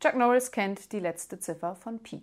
Chuck Norris kennt die letzte Ziffer von Pi.